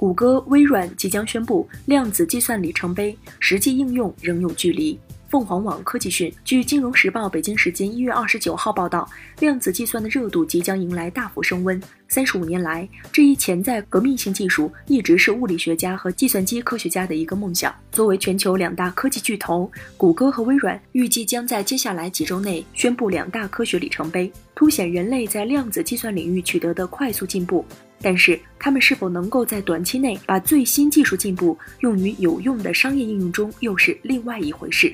谷歌、微软即将宣布量子计算里程碑，实际应用仍有距离。凤凰网科技讯，据《金融时报》北京时间一月二十九号报道，量子计算的热度即将迎来大幅升温。三十五年来，这一潜在革命性技术一直是物理学家和计算机科学家的一个梦想。作为全球两大科技巨头，谷歌和微软预计将在接下来几周内宣布两大科学里程碑，凸显人类在量子计算领域取得的快速进步。但是，他们是否能够在短期内把最新技术进步用于有用的商业应用中，又是另外一回事。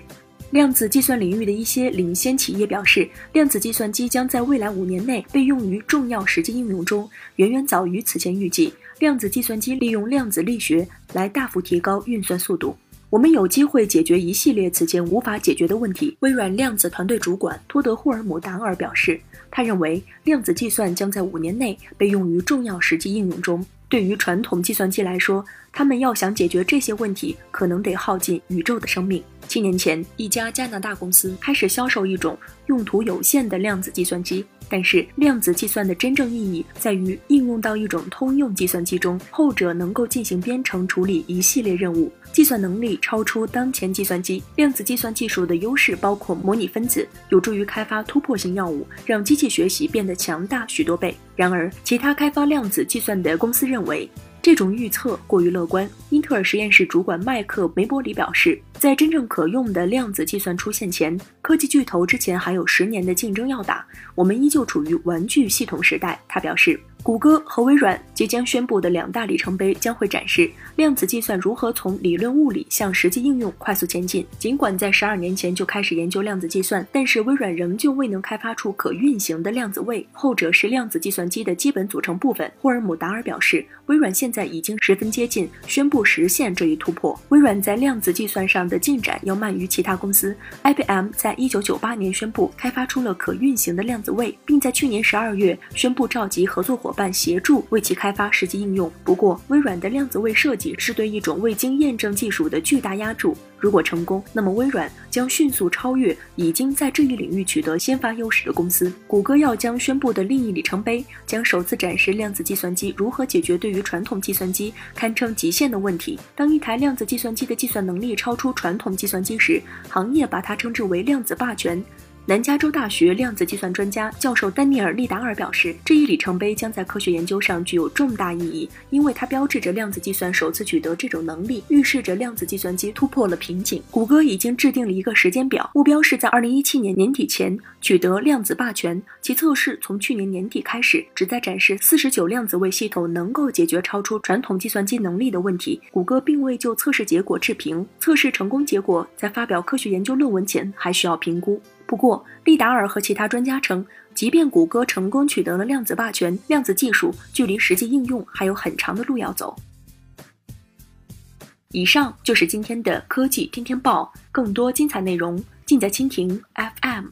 量子计算领域的一些领先企业表示，量子计算机将在未来五年内被用于重要实际应用中，远远早于此前预计。量子计算机利用量子力学来大幅提高运算速度。我们有机会解决一系列此前无法解决的问题。微软量子团队主管托德·霍尔姆达尔表示，他认为量子计算将在五年内被用于重要实际应用中。对于传统计算机来说，他们要想解决这些问题，可能得耗尽宇宙的生命。七年前，一家加拿大公司开始销售一种用途有限的量子计算机。但是，量子计算的真正意义在于应用到一种通用计算机中，后者能够进行编程处理一系列任务，计算能力超出当前计算机。量子计算技术的优势包括模拟分子，有助于开发突破性药物，让机器学习变得强大许多倍。然而，其他开发量子计算的公司认为。这种预测过于乐观。英特尔实验室主管麦克梅伯里表示，在真正可用的量子计算出现前，科技巨头之前还有十年的竞争要打。我们依旧处于玩具系统时代，他表示。谷歌和微软即将宣布的两大里程碑将会展示量子计算如何从理论物理向实际应用快速前进。尽管在十二年前就开始研究量子计算，但是微软仍旧未能开发出可运行的量子位，后者是量子计算机的基本组成部分。霍尔姆达尔表示，微软现在已经十分接近宣布实现这一突破。微软在量子计算上的进展要慢于其他公司。IBM 在一九九八年宣布开发出了可运行的量子位，并在去年十二月宣布召集合作伙伴。伴协助为其开发实际应用。不过，微软的量子位设计是对一种未经验证技术的巨大压注。如果成功，那么微软将迅速超越已经在这一领域取得先发优势的公司。谷歌要将宣布的另一里程碑，将首次展示量子计算机如何解决对于传统计算机堪称极限的问题。当一台量子计算机的计算能力超出传统计算机时，行业把它称之为量子霸权。南加州大学量子计算专家教授丹尼尔·利达尔表示，这一里程碑将在科学研究上具有重大意义，因为它标志着量子计算首次取得这种能力，预示着量子计算机突破了瓶颈。谷歌已经制定了一个时间表，目标是在2017年年底前取得量子霸权。其测试从去年年底开始，旨在展示49量子位系统能够解决超出传统计算机能力的问题。谷歌并未就测试结果置评，测试成功结果在发表科学研究论文前还需要评估。不过，利达尔和其他专家称，即便谷歌成功取得了量子霸权，量子技术距离实际应用还有很长的路要走。以上就是今天的科技天天报，更多精彩内容尽在蜻蜓 FM。